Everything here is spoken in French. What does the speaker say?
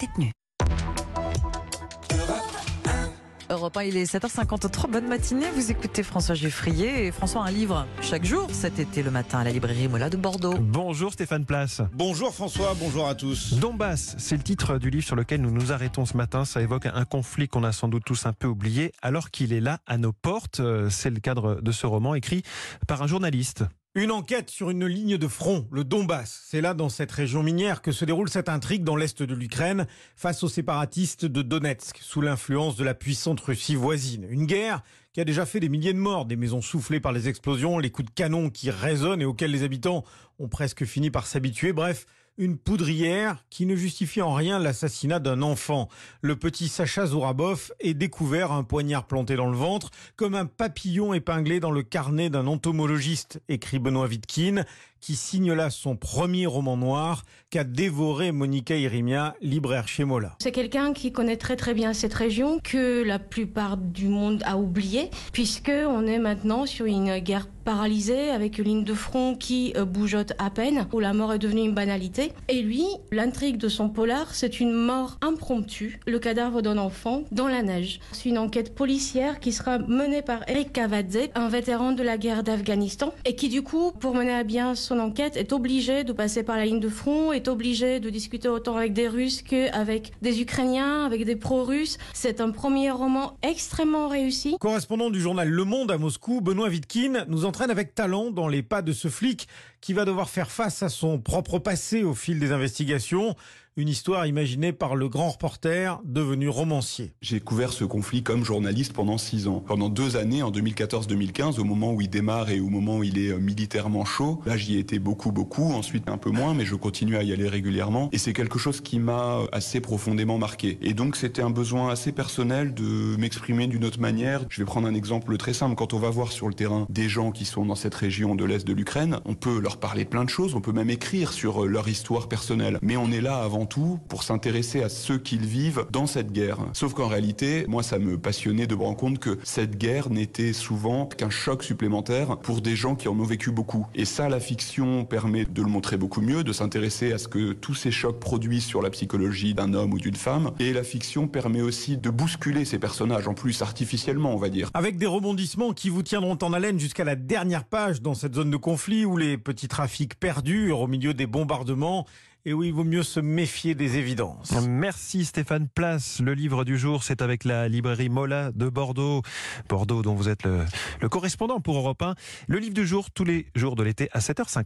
détenus. Europe 1, il est 7h53. Bonne matinée. Vous écoutez François Geffrier et François un livre chaque jour cet été le matin à la librairie Mola de Bordeaux. Bonjour Stéphane Place. Bonjour François, bonjour à tous. Donbass, c'est le titre du livre sur lequel nous nous arrêtons ce matin. Ça évoque un conflit qu'on a sans doute tous un peu oublié alors qu'il est là à nos portes. Euh, c'est le cadre de ce roman écrit par un journaliste. Une enquête sur une ligne de front, le Donbass. C'est là, dans cette région minière, que se déroule cette intrigue dans l'est de l'Ukraine face aux séparatistes de Donetsk, sous l'influence de la puissante Russie voisine. Une guerre qui a déjà fait des milliers de morts, des maisons soufflées par les explosions, les coups de canon qui résonnent et auxquels les habitants ont presque fini par s'habituer. Bref, une poudrière qui ne justifie en rien l'assassinat d'un enfant. Le petit Sacha Zourabov est découvert un poignard planté dans le ventre, comme un papillon épinglé dans le carnet d'un entomologiste, écrit Benoît Wittkin, qui signe là son premier roman noir qu'a dévoré Monica Irimia, libraire chez Mola. C'est quelqu'un qui connaît très très bien cette région, que la plupart du monde a oublié, puisque on est maintenant sur une guerre paralysée avec une ligne de front qui euh, bougeote à peine, où la mort est devenue une banalité. Et lui, l'intrigue de son polar, c'est une mort impromptue, le cadavre d'un enfant dans la neige. C'est une enquête policière qui sera menée par Eric Cavadze, un vétéran de la guerre d'Afghanistan, et qui du coup, pour mener à bien son enquête, est obligé de passer par la ligne de front, est obligé de discuter autant avec des Russes qu'avec des Ukrainiens, avec des pro-russes. C'est un premier roman extrêmement réussi. Correspondant du journal Le Monde à Moscou, Benoît Wittkin nous entraîne avec talent dans les pas de ce flic qui va devoir faire face à son propre passé au fil des investigations. Une histoire imaginée par le grand reporter devenu romancier. J'ai couvert ce conflit comme journaliste pendant six ans. Pendant deux années, en 2014-2015, au moment où il démarre et au moment où il est euh, militairement chaud, là j'y ai été beaucoup, beaucoup, ensuite un peu moins, mais je continue à y aller régulièrement. Et c'est quelque chose qui m'a euh, assez profondément marqué. Et donc c'était un besoin assez personnel de m'exprimer d'une autre manière. Je vais prendre un exemple très simple. Quand on va voir sur le terrain des gens qui sont dans cette région de l'Est de l'Ukraine, on peut leur parler plein de choses, on peut même écrire sur euh, leur histoire personnelle. Mais on est là avant tout pour s'intéresser à ceux qu'ils vivent dans cette guerre. Sauf qu'en réalité, moi, ça me passionnait de me rendre compte que cette guerre n'était souvent qu'un choc supplémentaire pour des gens qui en ont vécu beaucoup. Et ça, la fiction permet de le montrer beaucoup mieux, de s'intéresser à ce que tous ces chocs produisent sur la psychologie d'un homme ou d'une femme. Et la fiction permet aussi de bousculer ces personnages, en plus artificiellement, on va dire. Avec des rebondissements qui vous tiendront en haleine jusqu'à la dernière page dans cette zone de conflit où les petits trafics perdurent au milieu des bombardements et où il vaut mieux se méfier des évidences. Merci Stéphane Place. Le livre du jour, c'est avec la librairie Mola de Bordeaux. Bordeaux dont vous êtes le, le correspondant pour Europe 1. Le livre du jour, tous les jours de l'été à 7h50.